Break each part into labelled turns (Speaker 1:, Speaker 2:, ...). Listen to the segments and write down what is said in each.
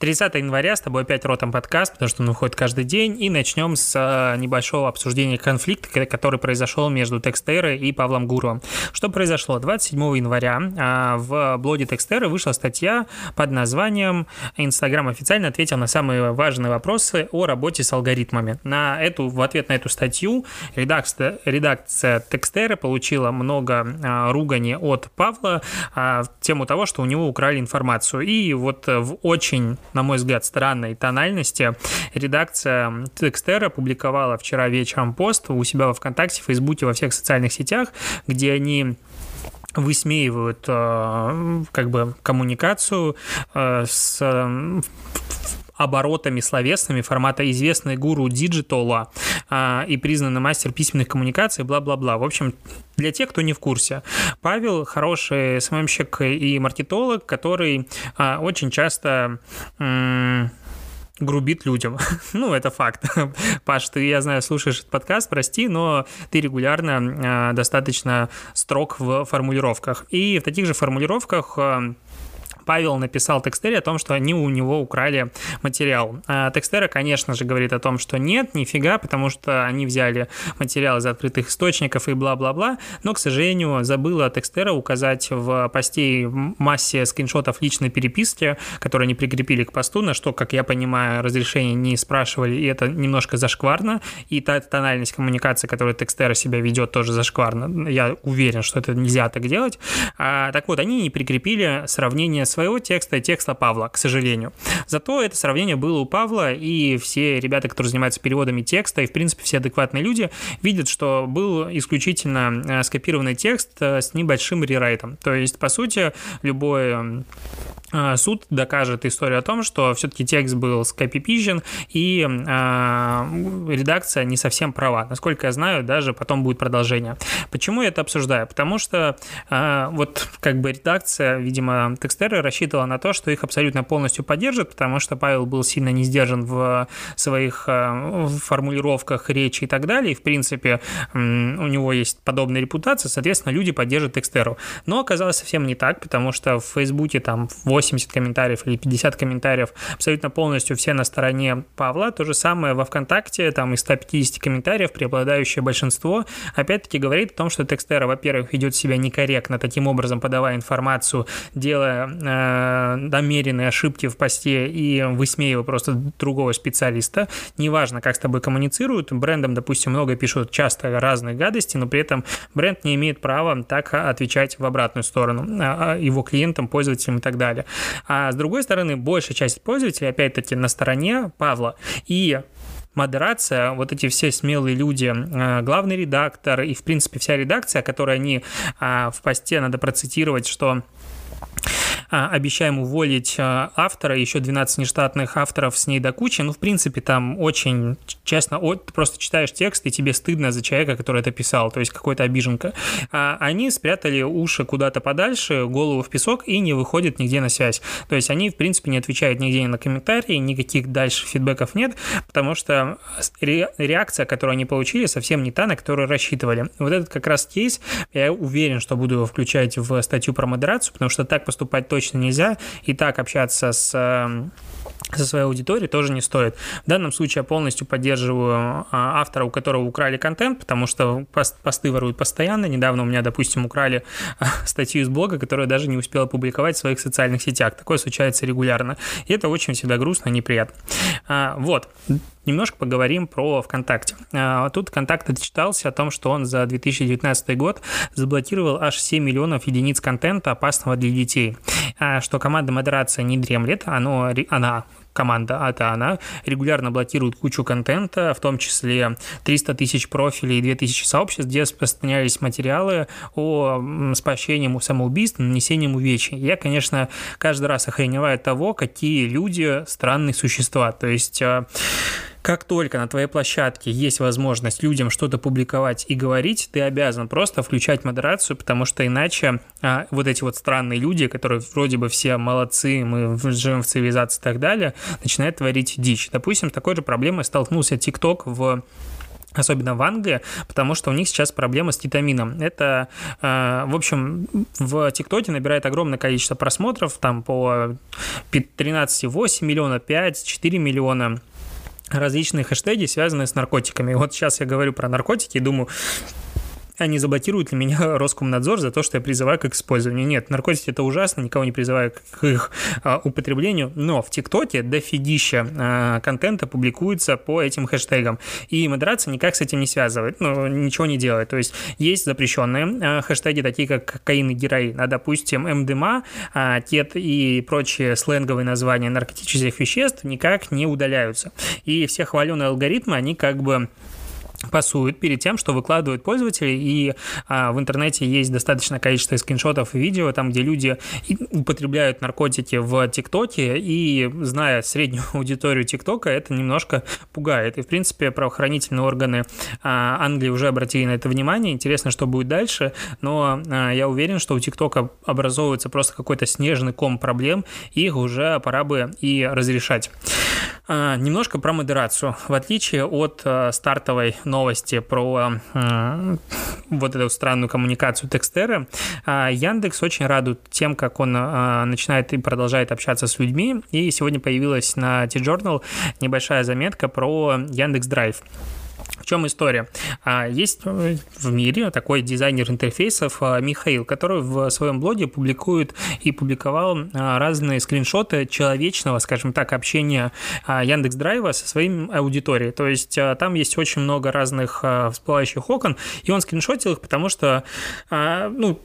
Speaker 1: 30 января с тобой опять Ротом подкаст, потому что он выходит каждый день, и начнем с э, небольшого обсуждения конфликта, который произошел между Текстерой и Павлом Гуровым. Что произошло? 27 января э, в блоге Текстеры вышла статья под названием «Инстаграм официально ответил на самые важные вопросы о работе с алгоритмами». На эту, в ответ на эту статью редакция, редакция Текстеры получила много э, ругани от Павла в тему того, что у него украли информацию. И вот в очень на мой взгляд, странной тональности, редакция Текстера опубликовала вчера вечером пост у себя во ВКонтакте, Фейсбуке, во всех социальных сетях, где они высмеивают э, как бы коммуникацию э, с оборотами словесными формата известный гуру digital а а, и признанный мастер письменных коммуникаций, бла-бла-бла. В общем, для тех, кто не в курсе, Павел хороший SMM щик и маркетолог, который а, очень часто м- грубит людям. ну, это факт. Паш, ты, я знаю, слушаешь этот подкаст, прости, но ты регулярно э, достаточно строг в формулировках. И в таких же формулировках э, Павел написал Текстере о том, что они у него украли материал. А Текстера, конечно же, говорит о том, что нет, нифига, потому что они взяли материал из открытых источников и бла-бла-бла, но, к сожалению, забыла Текстера указать в посте массе скриншотов личной переписки, которые они прикрепили к посту, на что, как я понимаю, разрешение не спрашивали, и это немножко зашкварно, и та тональность коммуникации, которую Текстера себя ведет, тоже зашкварно. Я уверен, что это нельзя так делать. А, так вот, они не прикрепили сравнение с своего текста текста Павла, к сожалению. Зато это сравнение было у Павла, и все ребята, которые занимаются переводами текста, и, в принципе, все адекватные люди, видят, что был исключительно э, скопированный текст э, с небольшим рерайтом. То есть, по сути, любой суд докажет историю о том, что все-таки текст был скопипизжен, и э, редакция не совсем права. Насколько я знаю, даже потом будет продолжение. Почему я это обсуждаю? Потому что э, вот как бы редакция, видимо, текстеры рассчитывала на то, что их абсолютно полностью поддержат, потому что Павел был сильно не сдержан в своих э, формулировках речи и так далее. И, в принципе, у него есть подобная репутация, соответственно, люди поддержат Текстеру. Но оказалось совсем не так, потому что в Фейсбуке там 80 комментариев или 50 комментариев абсолютно полностью все на стороне Павла. То же самое во ВКонтакте, там из 150 комментариев преобладающее большинство опять-таки говорит о том, что Текстера, во-первых, ведет себя некорректно, таким образом подавая информацию, делая э, намеренные ошибки в посте и высмеивая просто другого специалиста. Неважно, как с тобой коммуницируют, брендом, допустим, много пишут часто разные гадости, но при этом бренд не имеет права так отвечать в обратную сторону а, его клиентам, пользователям и так далее. А с другой стороны, большая часть пользователей, опять-таки, на стороне Павла. И модерация, вот эти все смелые люди, э, главный редактор и, в принципе, вся редакция, которую они а, в посте, надо процитировать, что обещаем уволить а, автора, еще 12 нештатных авторов с ней до кучи. Ну, в принципе, там очень, честно, ты просто читаешь текст, и тебе стыдно за человека, который это писал, то есть какой-то обиженка. А они спрятали уши куда-то подальше, голову в песок и не выходят нигде на связь. То есть они, в принципе, не отвечают нигде на комментарии, никаких дальше фидбэков нет, потому что реакция, которую они получили, совсем не та, на которую рассчитывали. Вот этот как раз кейс, я уверен, что буду его включать в статью про модерацию, потому что так поступать точно нельзя, и так общаться с эм, со своей аудиторией тоже не стоит. В данном случае я полностью поддерживаю а, автора, у которого украли контент, потому что посты воруют постоянно. Недавно у меня, допустим, украли а, статью из блога, которую я даже не успел опубликовать в своих социальных сетях. Такое случается регулярно. И это очень всегда грустно и неприятно. А, вот немножко поговорим про ВКонтакте. Тут ВКонтакте отчитался о том, что он за 2019 год заблокировал аж 7 миллионов единиц контента, опасного для детей. Что команда модерации не дремлет, оно, она команда это она регулярно блокирует кучу контента, в том числе 300 тысяч профилей и 2000 сообществ, где распространялись материалы о спасении самоубийств, нанесением увечий. Я, конечно, каждый раз охреневаю от того, какие люди странные существа. То есть э, как только на твоей площадке есть возможность людям что-то публиковать и говорить, ты обязан просто включать модерацию, потому что иначе а, вот эти вот странные люди, которые вроде бы все молодцы, мы живем в цивилизации и так далее, начинают творить дичь. Допустим, с такой же проблемой столкнулся TikTok в особенно в Англии, потому что у них сейчас проблема с кетамином. Это, э, в общем, в ТикТоке набирает огромное количество просмотров, там по 13,8 миллиона, 5, 4 миллиона различные хэштеги, связанные с наркотиками. Вот сейчас я говорю про наркотики и думаю, а не заблокирует ли меня Роскомнадзор за то, что я призываю к их использованию. Нет, наркотики это ужасно, никого не призываю к их а, употреблению, но в ТикТоке дофигища а, контента публикуется по этим хэштегам, и модерация никак с этим не связывает, ну, ничего не делает. То есть есть запрещенные а, хэштеги, такие как кокаин и героин, а, допустим, МДМА, а, ТЕТ и прочие сленговые названия наркотических веществ никак не удаляются. И все хваленые алгоритмы, они как бы пасуют перед тем, что выкладывают пользователи, и а, в интернете есть достаточное количество скриншотов и видео, там, где люди употребляют наркотики в ТикТоке, и зная среднюю аудиторию ТикТока, это немножко пугает. И, в принципе, правоохранительные органы а, Англии уже обратили на это внимание. Интересно, что будет дальше, но а, я уверен, что у ТикТока образовывается просто какой-то снежный ком проблем, и их уже пора бы и разрешать. А, немножко про модерацию. В отличие от а, стартовой новости про а, вот эту странную коммуникацию Текстеры, Яндекс очень радует тем, как он начинает и продолжает общаться с людьми. И сегодня появилась на T-Journal небольшая заметка про Яндекс Драйв. В чем история? А, есть э, в мире такой дизайнер интерфейсов а, Михаил, который в своем блоге публикует и публиковал а, разные скриншоты человечного, скажем так, общения Яндекс Драйва со своим аудиторией. То есть там есть очень много разных всплывающих окон, и он скриншотил их, потому что ну,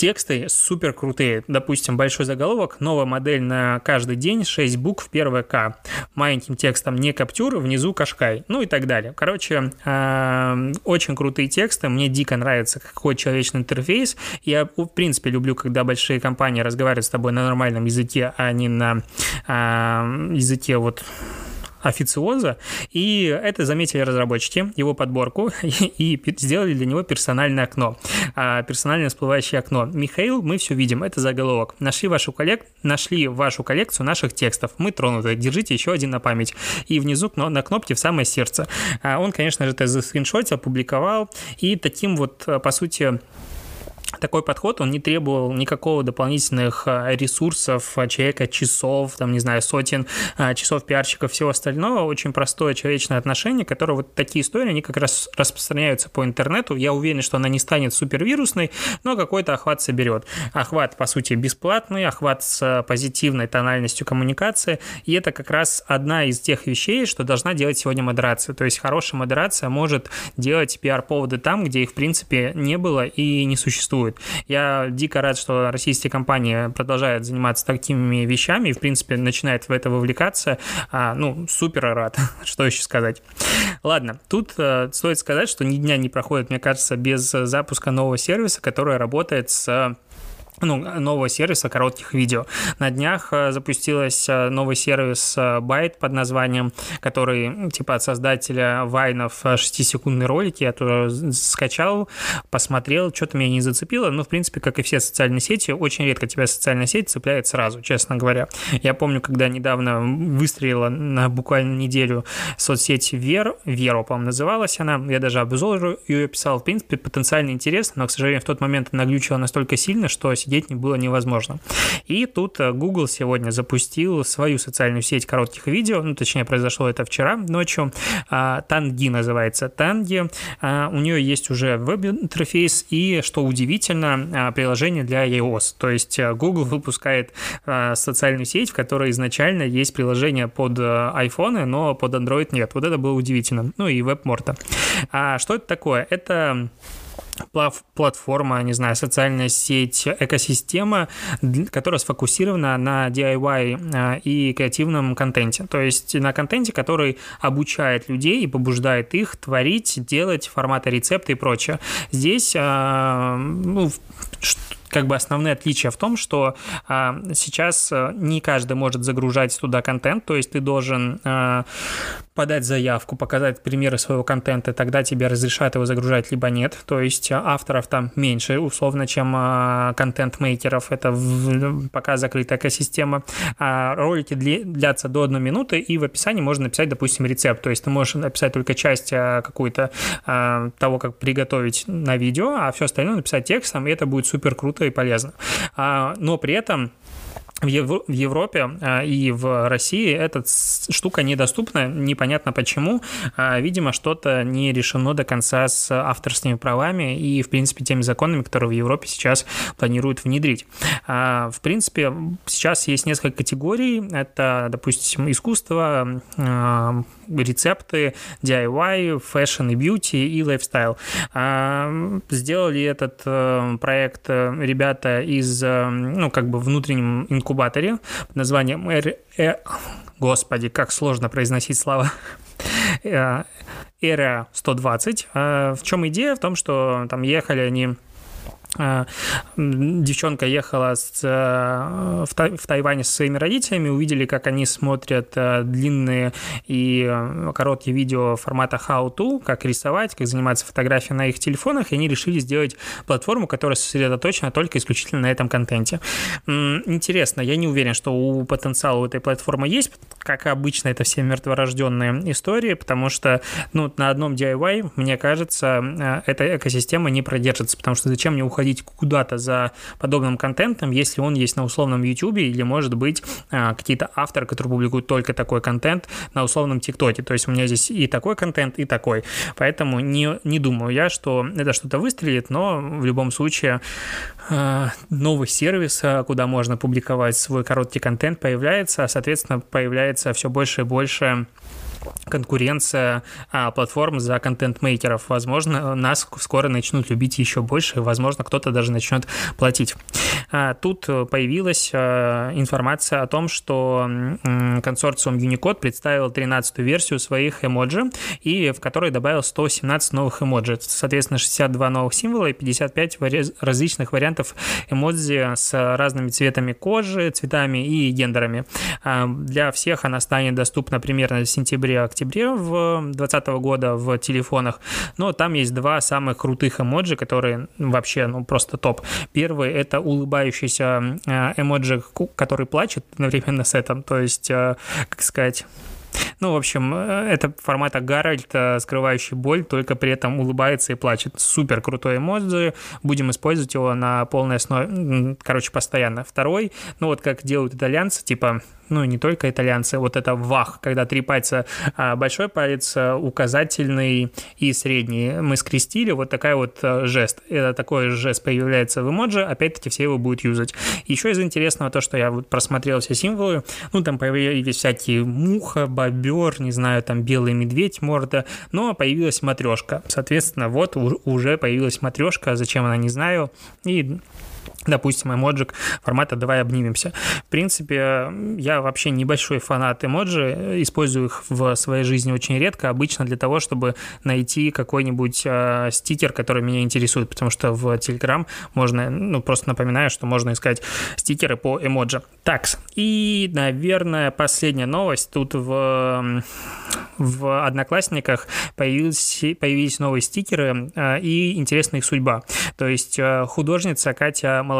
Speaker 1: Тексты супер крутые. Допустим, большой заголовок, новая модель на каждый день, 6 букв, первое К. Маленьким текстом не каптюр, внизу кашкай, ну и так далее. Короче, э, очень крутые тексты, мне дико нравится какой человечный интерфейс. Я, в принципе, люблю, когда большие компании разговаривают с тобой на нормальном языке, а не на э, языке вот официоза, и это заметили разработчики, его подборку, и, сделали для него персональное окно, а, персональное всплывающее окно. Михаил, мы все видим, это заголовок. Нашли вашу, коллек... Нашли вашу коллекцию наших текстов, мы тронуты, держите еще один на память. И внизу на кнопке в самое сердце. А он, конечно же, это заскриншотил, опубликовал, и таким вот, по сути, такой подход, он не требовал никакого дополнительных а, ресурсов а, человека, часов, там, не знаю, сотен а, часов пиарщиков, всего остального. Очень простое человечное отношение, которое вот такие истории, они как раз распространяются по интернету. Я уверен, что она не станет супервирусной, но какой-то охват соберет. Охват, по сути, бесплатный, охват с позитивной тональностью коммуникации, и это как раз одна из тех вещей, что должна делать сегодня модерация. То есть хорошая модерация может делать пиар-поводы там, где их, в принципе, не было и не существует существует. Я дико рад, что российские компании продолжают заниматься такими вещами и, в принципе, начинает в это вовлекаться. А, ну, супер рад, что еще сказать. Ладно, тут э, стоит сказать, что ни дня не проходит, мне кажется, без запуска нового сервиса, который работает с ну, нового сервиса коротких видео. На днях э, запустилась э, новый сервис э, Byte под названием, который типа от создателя вайнов 6-секундные ролики. Я туда скачал, посмотрел, что-то меня не зацепило. Но, в принципе, как и все социальные сети, очень редко тебя социальная сеть цепляет сразу, честно говоря. Я помню, когда недавно выстрелила на буквально неделю соцсеть Вер, Веру, по-моему, называлась она. Я даже обзор ее писал. В принципе, потенциально интересно, но, к сожалению, в тот момент она глючила настолько сильно, что сидеть не было невозможно. И тут э, Google сегодня запустил свою социальную сеть коротких видео, ну, точнее, произошло это вчера ночью, Танги называется. Танги, у нее есть уже веб-интерфейс и, что удивительно, а, приложение для iOS. То есть э, Google выпускает социальную сеть, в которой изначально есть приложение под э, iPhone, но под Android нет. Вот это было удивительно. Ну и WebMorta. А что это такое? Это платформа, не знаю, социальная сеть, экосистема, которая сфокусирована на DIY а, и креативном контенте. То есть на контенте, который обучает людей и побуждает их творить, делать форматы рецепта и прочее. Здесь а, ну, как бы основные отличия в том, что а, сейчас не каждый может загружать туда контент, то есть ты должен а, подать заявку, показать примеры своего контента, тогда тебе разрешат его загружать, либо нет. То есть авторов там меньше, условно, чем контент-мейкеров. Это в, пока закрытая экосистема. А ролики длятся до одной минуты, и в описании можно написать, допустим, рецепт. То есть ты можешь написать только часть какую-то того, как приготовить на видео, а все остальное написать текстом, и это будет супер круто и полезно. Но при этом в, Ев- в Европе а, и в России эта штука недоступна, непонятно почему. А, видимо, что-то не решено до конца с авторскими правами и, в принципе, теми законами, которые в Европе сейчас планируют внедрить. А, в принципе, сейчас есть несколько категорий. Это, допустим, искусство, рецепты, DIY, fashion и beauty и lifestyle. Сделали этот э, проект э, ребята из, э, ну, как бы внутреннем инкубаторе под названием R... Господи, как сложно произносить слова. Area 120. В чем идея? В том, что там ехали они а, девчонка ехала с, э, в, в Тайване со своими родителями, увидели, как они смотрят э, длинные и э, короткие видео формата How To, как рисовать, как заниматься фотографией на их телефонах, и они решили сделать платформу, которая сосредоточена только исключительно на этом контенте. Интересно, я не уверен, что у потенциала у этой платформы есть, как обычно, это все мертворожденные истории, потому что ну, на одном DIY, мне кажется, эта экосистема не продержится, потому что зачем мне уходить уходить куда-то за подобным контентом, если он есть на условном YouTube или, может быть, а, какие-то авторы, которые публикуют только такой контент на условном ТикТоке. То есть у меня здесь и такой контент, и такой. Поэтому не, не думаю я, что это что-то выстрелит, но в любом случае а, новый сервис, а, куда можно публиковать свой короткий контент, появляется, соответственно, появляется все больше и больше конкуренция а, платформ за контент-мейкеров. Возможно, нас скоро начнут любить еще больше, и, возможно, кто-то даже начнет платить. А, тут появилась а, информация о том, что консорциум Unicode представил 13-ю версию своих эмоджи, и в которой добавил 117 новых эмоджи. Соответственно, 62 новых символа и 55 различных вариантов эмодзи с разными цветами кожи, цветами и гендерами. А, для всех она станет доступна примерно в сентябре сентябре-октябре в 2020 года в телефонах, но там есть два самых крутых эмоджи, которые вообще, ну, просто топ. Первый — это улыбающийся э, эмоджи, который плачет одновременно с этим, то есть, э, как сказать, ну, в общем, э, это формата Гарольд, скрывающий боль, только при этом улыбается и плачет. Супер крутой эмодзи. Будем использовать его на полной основе, короче, постоянно. Второй, ну вот как делают итальянцы, типа ну, не только итальянцы, вот это вах, когда три пальца, а большой палец, а, указательный и средний мы скрестили, вот такая вот жест. Это такой жест появляется в эмоджи, опять-таки все его будут юзать. Еще из интересного то, что я вот просмотрел все символы, ну, там появились всякие муха, бобер, не знаю, там белый медведь, морда, но появилась матрешка. Соответственно, вот уже появилась матрешка, зачем она, не знаю, и допустим, эмоджик формата «давай обнимемся». В принципе, я вообще небольшой фанат эмоджи, использую их в своей жизни очень редко, обычно для того, чтобы найти какой-нибудь э, стикер, который меня интересует, потому что в Telegram можно, ну, просто напоминаю, что можно искать стикеры по эмоджи. Так, и, наверное, последняя новость. Тут в, в Одноклассниках появились, появились новые стикеры э, и интересная их судьба. То есть э, художница Катя Молодцова,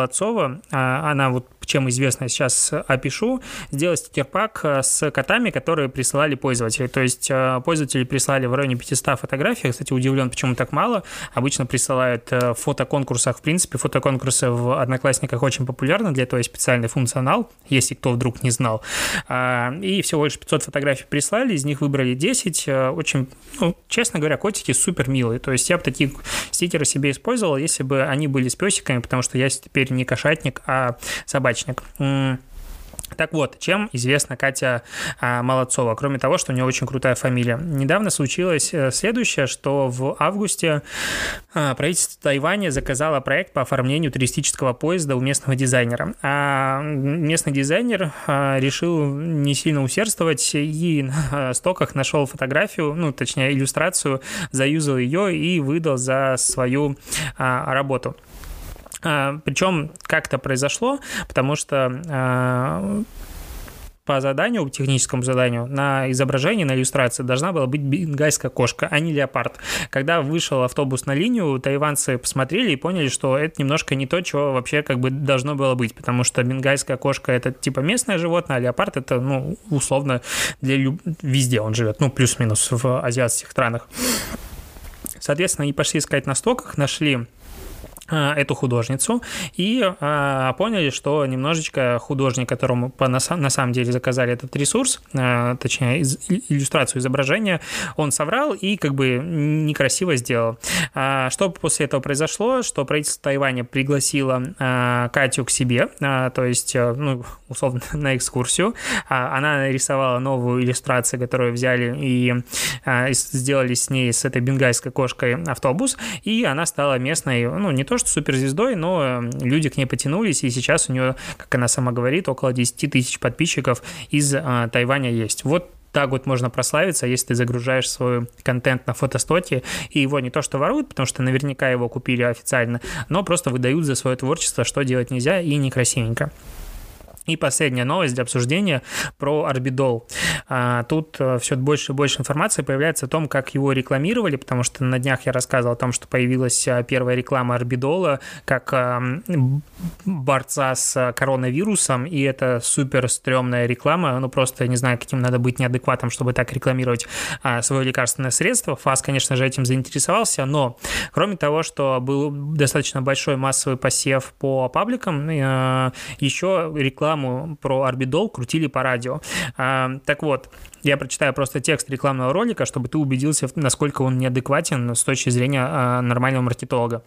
Speaker 1: а, она вот чем известно, сейчас опишу, сделать стикер-пак э, с котами, которые присылали пользователи. То есть э, пользователи прислали в районе 500 фотографий. Кстати, удивлен, почему так мало. Обычно присылают э, в фотоконкурсах. В принципе, фотоконкурсы в Одноклассниках очень популярны. Для этого есть специальный функционал, если кто вдруг не знал. А, и всего лишь 500 фотографий прислали, из них выбрали 10. Очень, ну, честно говоря, котики супер милые. То есть я бы такие стикеры себе использовал, если бы они были с песиками, потому что я теперь не кошатник, а собачник неудачник. Так вот, чем известна Катя а, Молодцова, кроме того, что у нее очень крутая фамилия. Недавно случилось э, следующее, что в августе а, правительство Тайваня заказало проект по оформлению туристического поезда у местного дизайнера. А местный дизайнер а, решил не сильно усердствовать и на стоках нашел фотографию, ну, точнее, иллюстрацию, заюзал ее и выдал за свою работу. А, Причем как это произошло, потому что а, по заданию, техническому заданию, на изображении, на иллюстрации должна была быть бенгальская кошка, а не леопард. Когда вышел автобус на линию, тайванцы посмотрели и поняли, что это немножко не то, чего вообще как бы должно было быть, потому что бенгальская кошка это типа местное животное, а леопард это, ну, условно, для люб... везде он живет, ну, плюс-минус в азиатских странах. Соответственно, они пошли искать на стоках, нашли эту художницу и а, поняли, что немножечко художник, которому по, на, на самом деле заказали этот ресурс, а, точнее из, иллюстрацию изображения, он соврал и как бы некрасиво сделал. А, что после этого произошло? Что правительство Тайваня пригласило а, Катю к себе, а, то есть, а, ну, условно, на экскурсию. А, она нарисовала новую иллюстрацию, которую взяли и а, сделали с ней, с этой бенгальской кошкой автобус, и она стала местной, ну, не то что суперзвездой, но эм, люди к ней потянулись, и сейчас у нее, как она сама говорит, около 10 тысяч подписчиков из э, Тайваня есть. Вот так вот можно прославиться, если ты загружаешь свой контент на фотостоке, и его не то что воруют, потому что наверняка его купили официально, но просто выдают за свое творчество, что делать нельзя и некрасивенько. И последняя новость для обсуждения про Арбидол. А, тут э, все больше и больше информации появляется о том, как его рекламировали, потому что на днях я рассказывал о том, что появилась э, первая реклама Арбидола как э, борца с коронавирусом, и это супер стрёмная реклама, ну просто не знаю, каким надо быть неадекватом, чтобы так рекламировать а, свое лекарственное средство. ФАС, конечно же, этим заинтересовался, но кроме того, что был достаточно большой массовый посев по пабликам, еще реклама рекламу про Арбидол крутили по радио. А, так вот, я прочитаю просто текст рекламного ролика, чтобы ты убедился, насколько он неадекватен с точки зрения а, нормального маркетолога.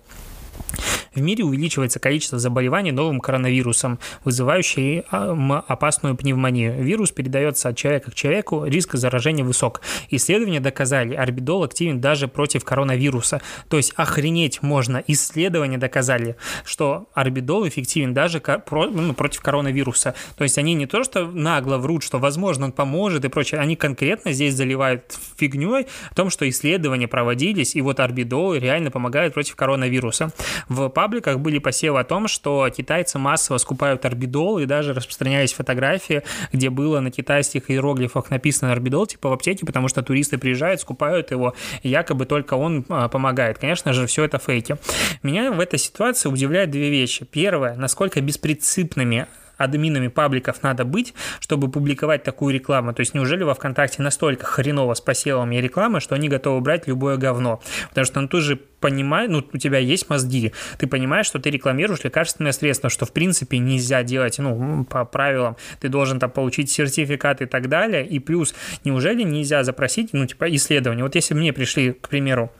Speaker 1: В мире увеличивается количество заболеваний новым коронавирусом, вызывающим а, опасную пневмонию. Вирус передается от человека к человеку, риск заражения высок. Исследования доказали, орбидол активен даже против коронавируса. То есть охренеть можно. Исследования доказали, что орбидол эффективен даже ну, против коронавируса. То есть они не то, что нагло врут, что возможно он поможет и прочее, они конкретно здесь заливают фигней о том, что исследования проводились, и вот орбидол реально помогает против коронавируса. В пабликах были посевы о том, что китайцы массово скупают орбидол, и даже распространялись фотографии, где было на китайских иероглифах написано орбидол, типа в аптеке, потому что туристы приезжают, скупают его, якобы только он а, помогает. Конечно же, все это фейки. Меня в этой ситуации удивляют две вещи. Первое, насколько беспринципными админами пабликов надо быть, чтобы публиковать такую рекламу? То есть неужели во ВКонтакте настолько хреново с посевами рекламы, что они готовы брать любое говно? Потому что ну, ты же понимаешь, ну, у тебя есть мозги, ты понимаешь, что ты рекламируешь лекарственное средство, что, в принципе, нельзя делать, ну, по правилам, ты должен там получить сертификат и так далее, и плюс, неужели нельзя запросить, ну, типа, исследование? Вот если мне пришли, к примеру,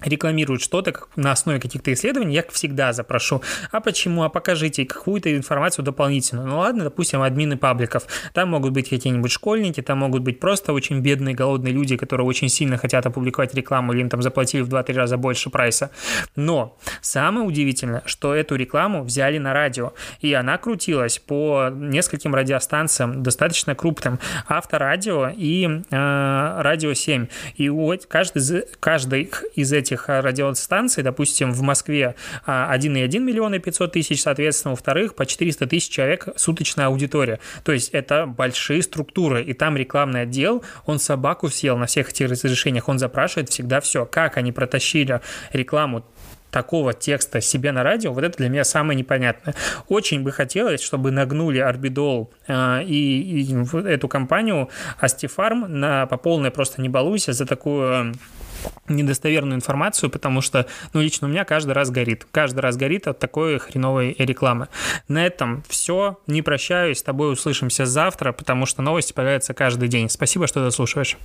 Speaker 1: рекламируют что-то на основе каких-то исследований, я всегда запрошу, а почему, а покажите какую-то информацию дополнительную. Ну ладно, допустим, админы пабликов. Там могут быть какие-нибудь школьники, там могут быть просто очень бедные, голодные люди, которые очень сильно хотят опубликовать рекламу, или им там заплатили в 2-3 раза больше прайса. Но самое удивительное, что эту рекламу взяли на радио, и она крутилась по нескольким радиостанциям, достаточно крупным, авторадио и э, радио 7. И вот каждый каждый из этих этих а, радиостанций, допустим, в Москве 1,1 миллиона и 500 тысяч, соответственно, во-вторых, по 400 тысяч человек суточная аудитория. То есть это большие структуры, и там рекламный отдел, он собаку съел на всех этих разрешениях, он запрашивает всегда все. Как они протащили рекламу такого текста себе на радио, вот это для меня самое непонятное. Очень бы хотелось, чтобы нагнули Арбидол э, и, и эту компанию Астифарм на по полной просто не балуйся за такую недостоверную информацию, потому что, ну, лично у меня каждый раз горит. Каждый раз горит от такой хреновой рекламы. На этом все. Не прощаюсь. С тобой услышимся завтра, потому что новости появляются каждый день. Спасибо, что дослушиваешь.